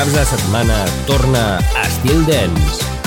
caps de setmana torna Estil Dance.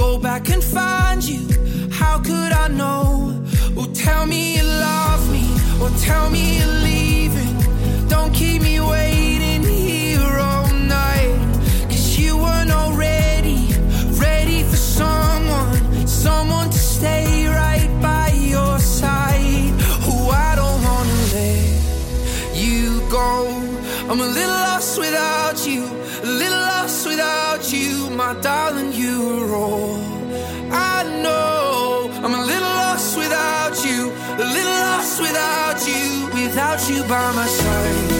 go back and find you. How could I know? Oh, tell me you love me, or tell me you're leaving. Don't keep me waiting here all night. Cause you weren't already ready for someone, someone to stay right by your side. Oh, I don't wanna let you go. I'm a little lost without you, a little lost without you, my darling. You're I know. I'm a little lost without you, a little lost without you, without you by my side.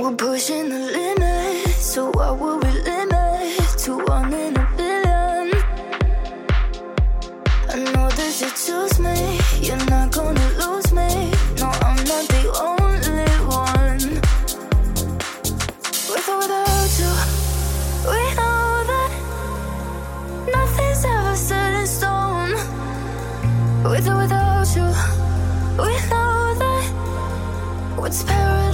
We're pushing the limit, so what will we limit to one in a billion? I know that you choose me, you're not gonna lose me. No, I'm not the only one. With or without you, we know that nothing's ever set in stone. With or without you, we know that what's paradise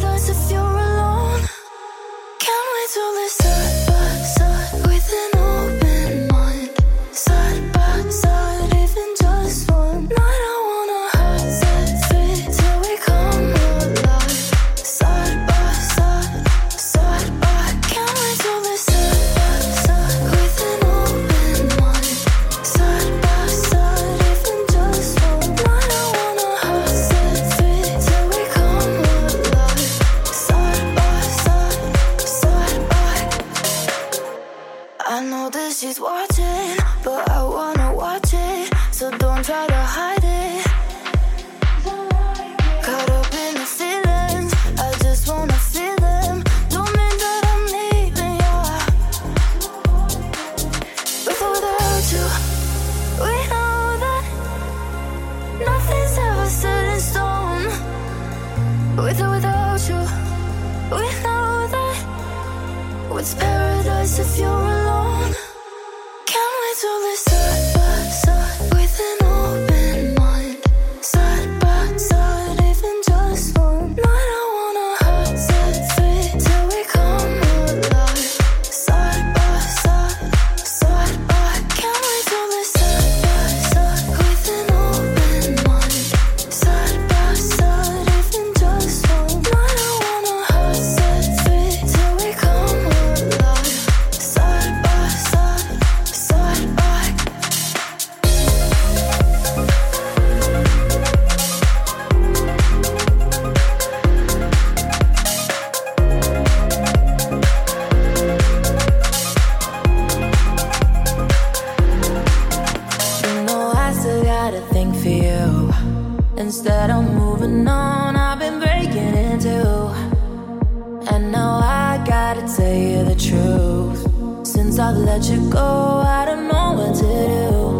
now I gotta tell you the truth. Since I've let you go, I don't know what to do.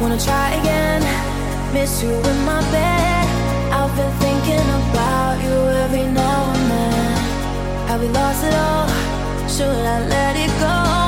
Wanna try again? Miss you in my bed. I've been thinking about you every now and then. Have we lost it all? Should I let it go?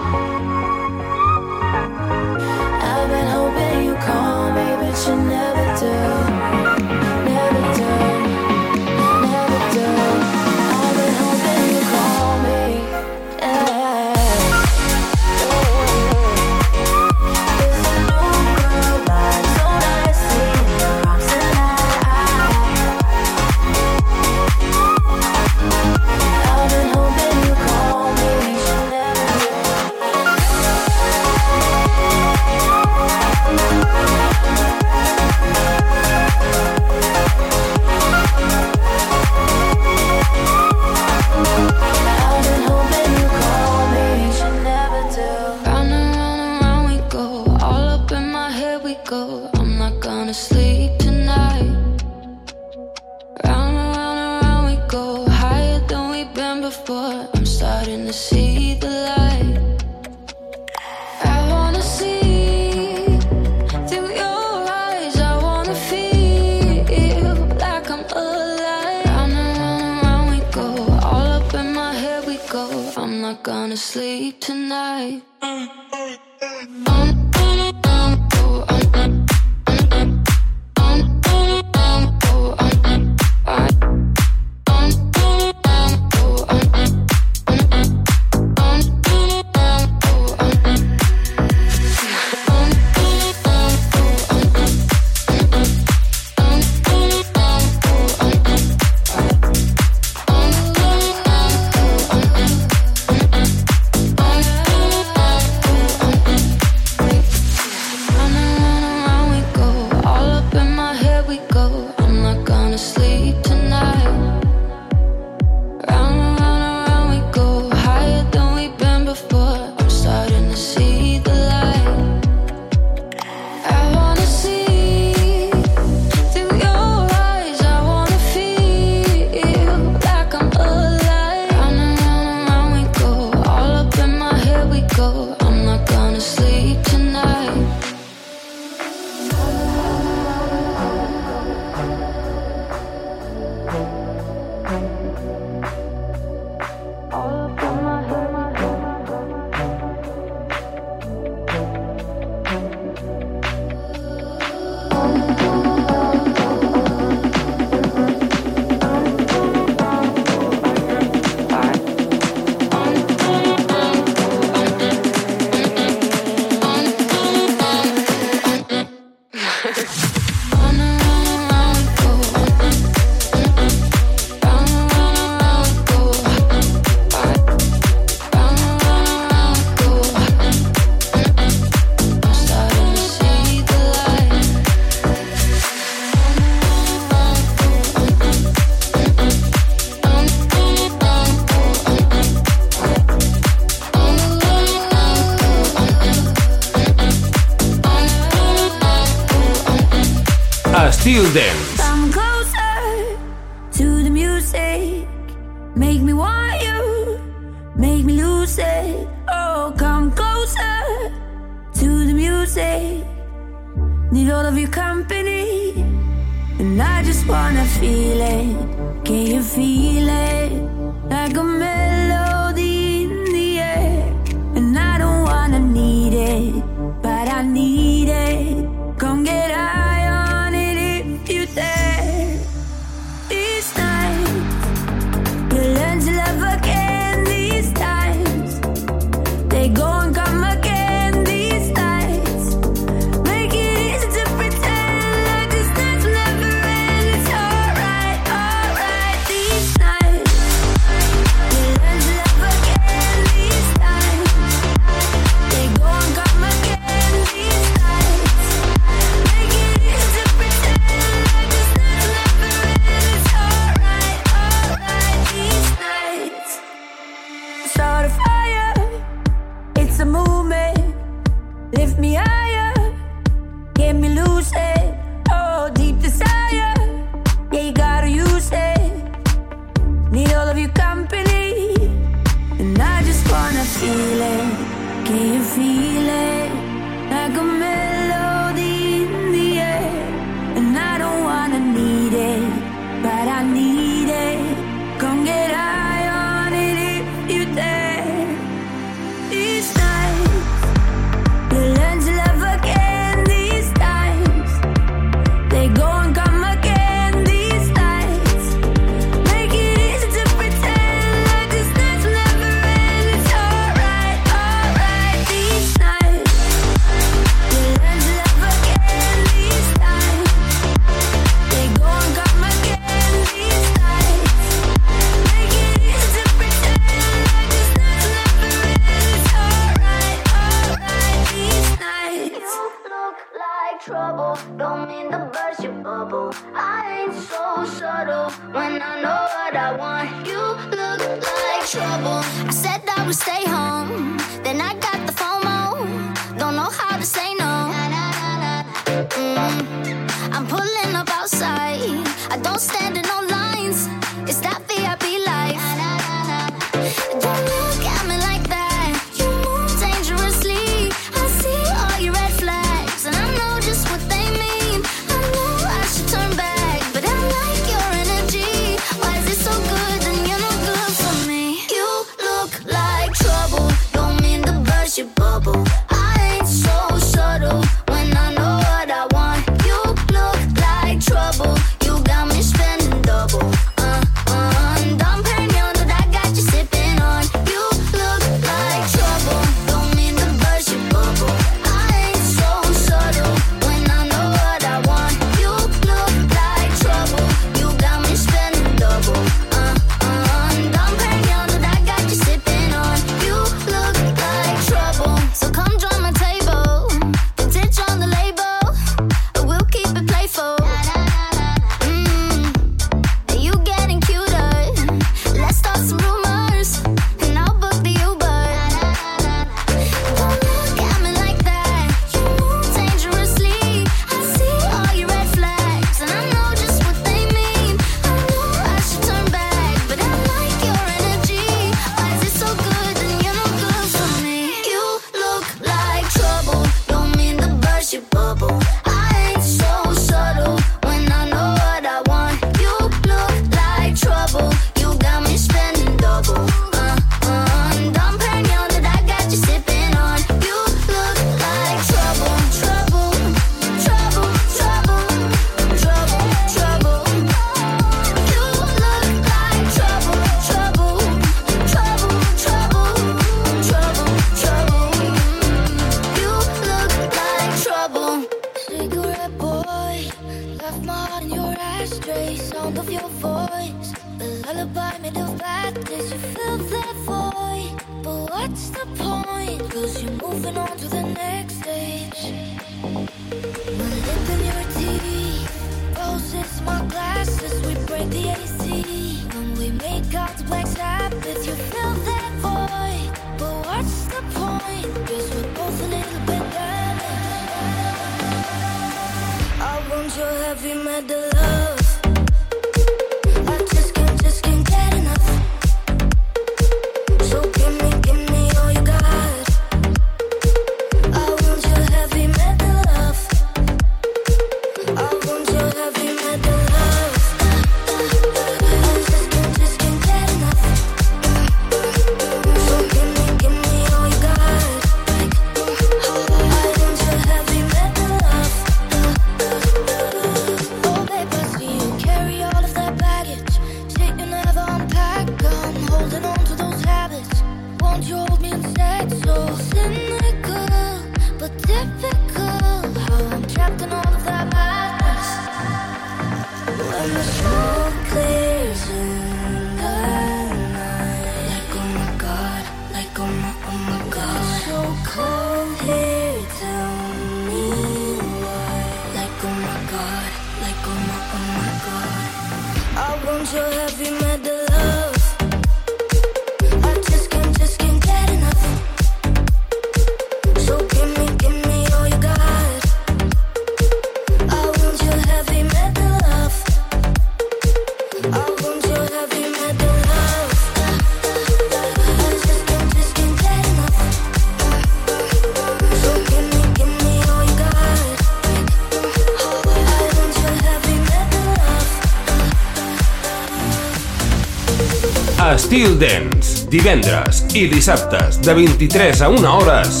Estil Dance, divendres i dissabtes de 23 a 1 hores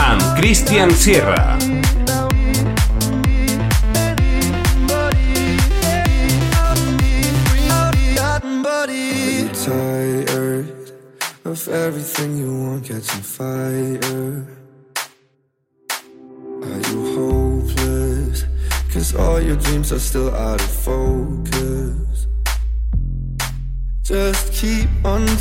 amb Christian Sierra. Of everything you want catching fire Are you hopeless? Cause all your dreams are still out of focus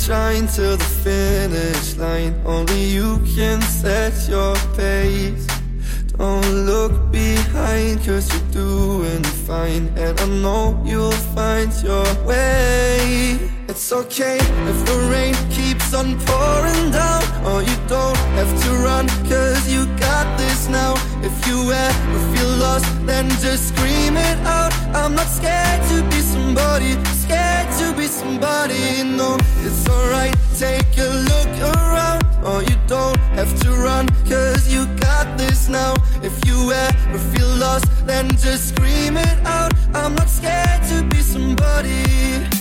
trying till the finish line. Only you can set your pace. Don't look behind, cause you're doing fine. And I know you'll find your way. It's okay if the rain keeps on pouring down. Or you don't have to run, cause you got this now. If you ever feel lost, then just scream it out. I'm not scared to be somebody to be somebody. No, it's alright, take a look around. Oh, you don't have to run, cause you got this now. If you ever feel lost, then just scream it out. I'm not scared to be somebody.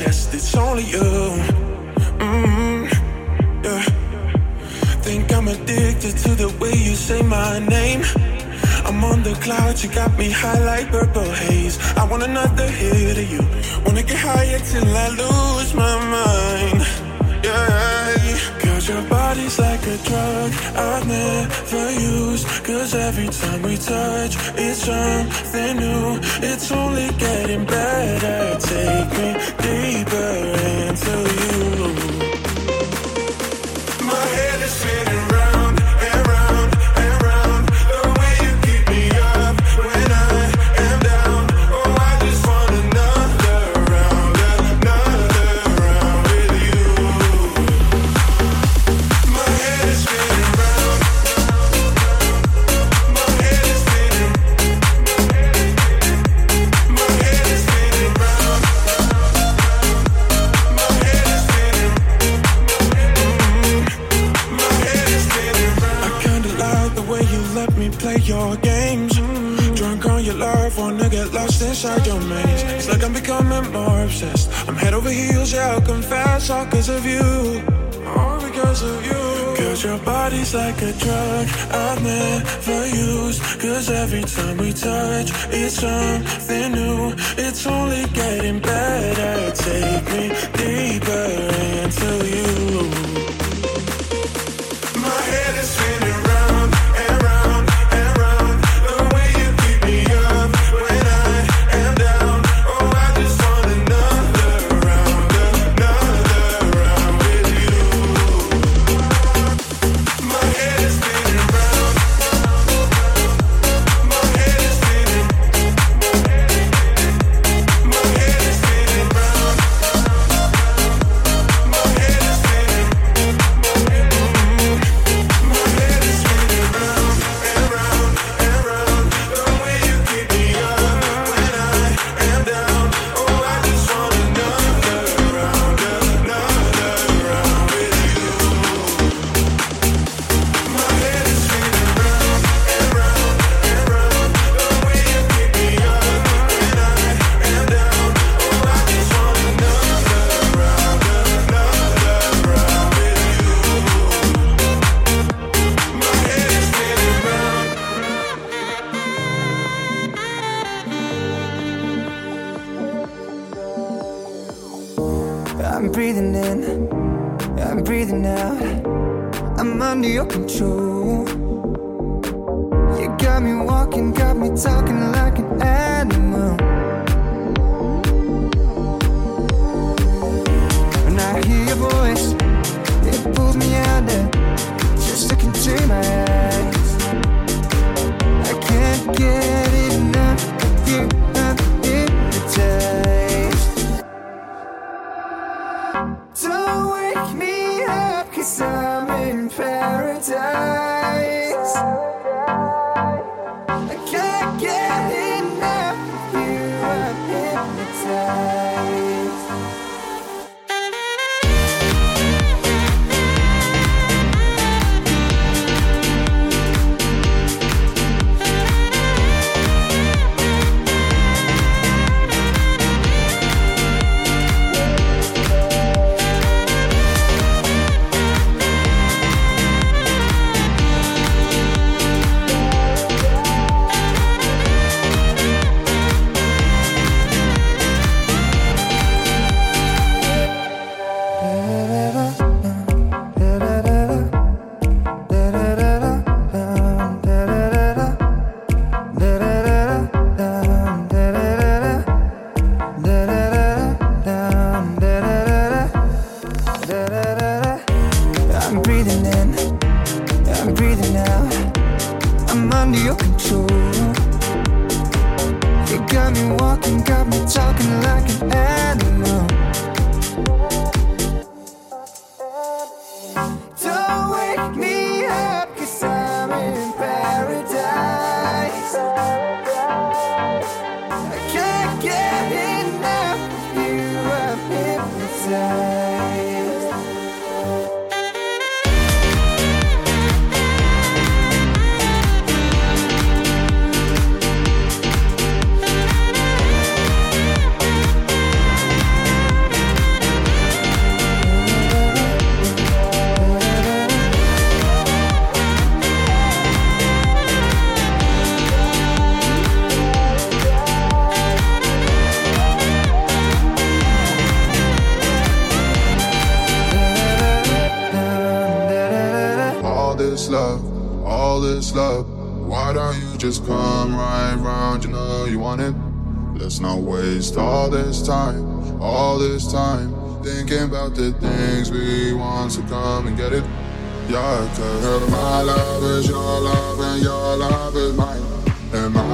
Chest, it's only you. Mm-hmm. Yeah. Think I'm addicted to the way you say my name. I'm on the clouds, you got me high like purple haze. I want another hit of you. Wanna get higher till I lose my mind. Yeah. Your body's like a drug I've never used. Cause every time we touch, it's something new. It's only getting better. Take me deeper into all because of you. All because of you. Cause your body's like a drug I've never used. Cause every time we touch, it's something new. It's only getting better. Take me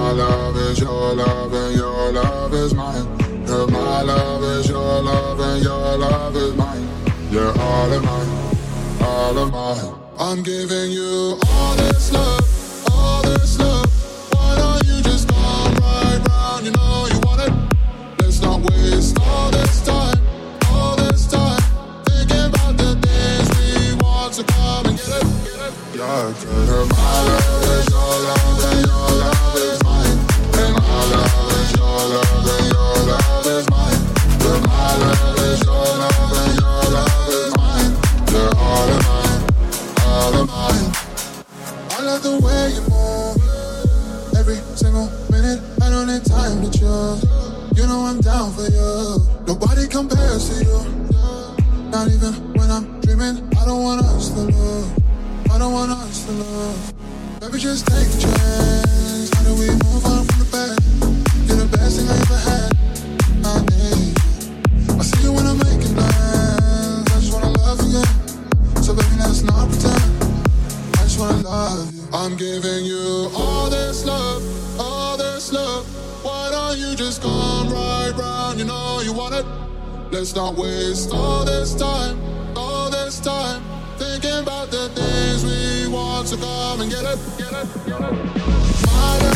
My love is your love and your love is mine. My love is your love and your love is mine. You're all of mine, all of mine. I'm giving you all this love, all this love. Why don't you just come right round? You know you want it. Let's not waste all this time, all this time. Thinking about the days we want to come and get it. Get it. Yeah, girl, my love. compares to you. Not even when I'm dreaming, I don't want us to love. I don't want us to love. Baby, just take the. let's not waste all this time, all this time, thinking about the things we want to come and get up, get up, get up. Get it.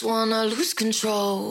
Just wanna lose control.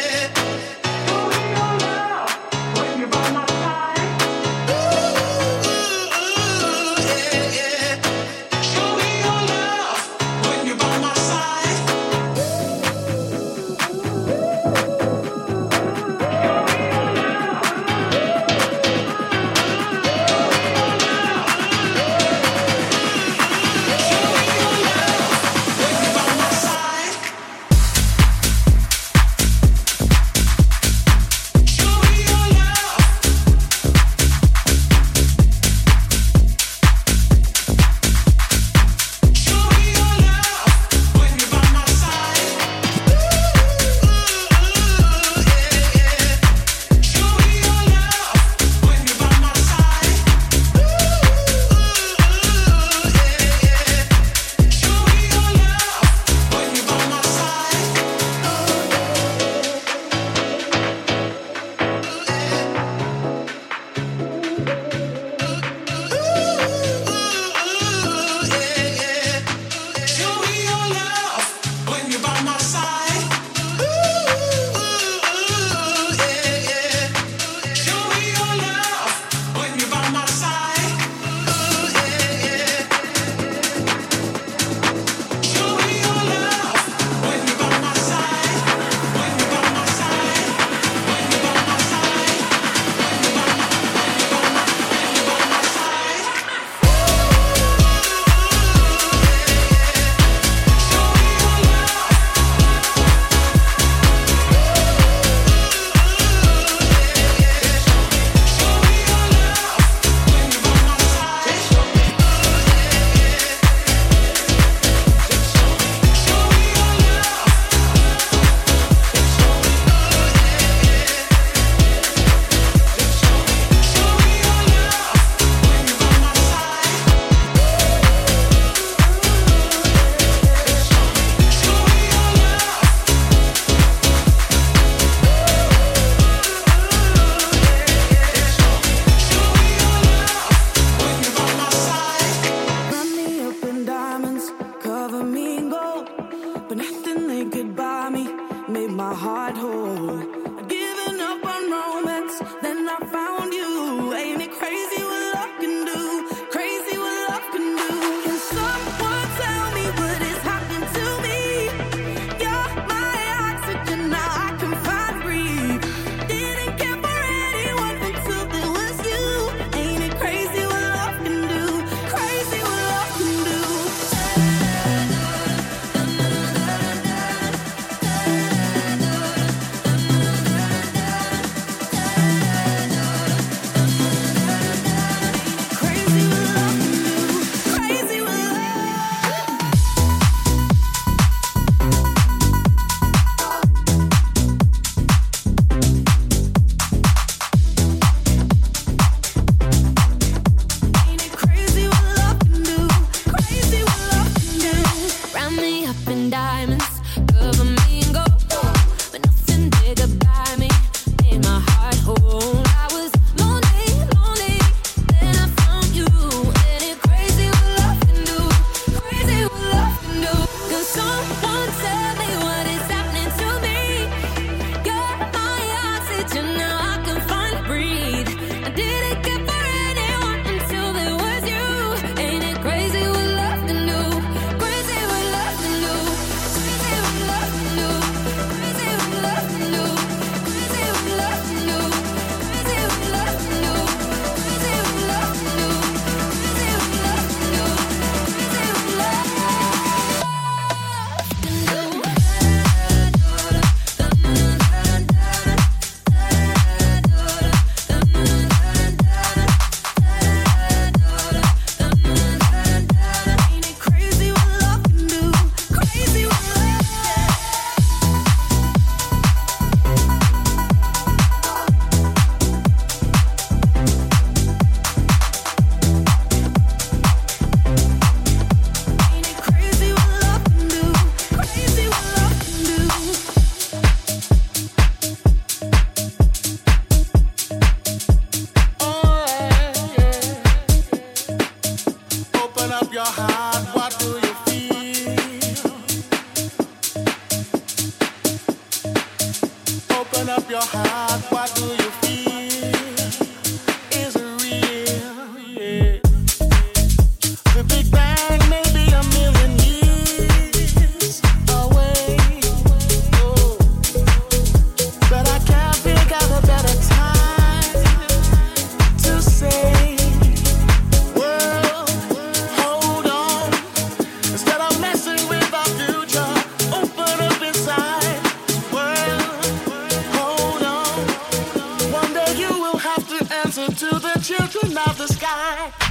answer to the children of the sky.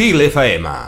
Estil FM.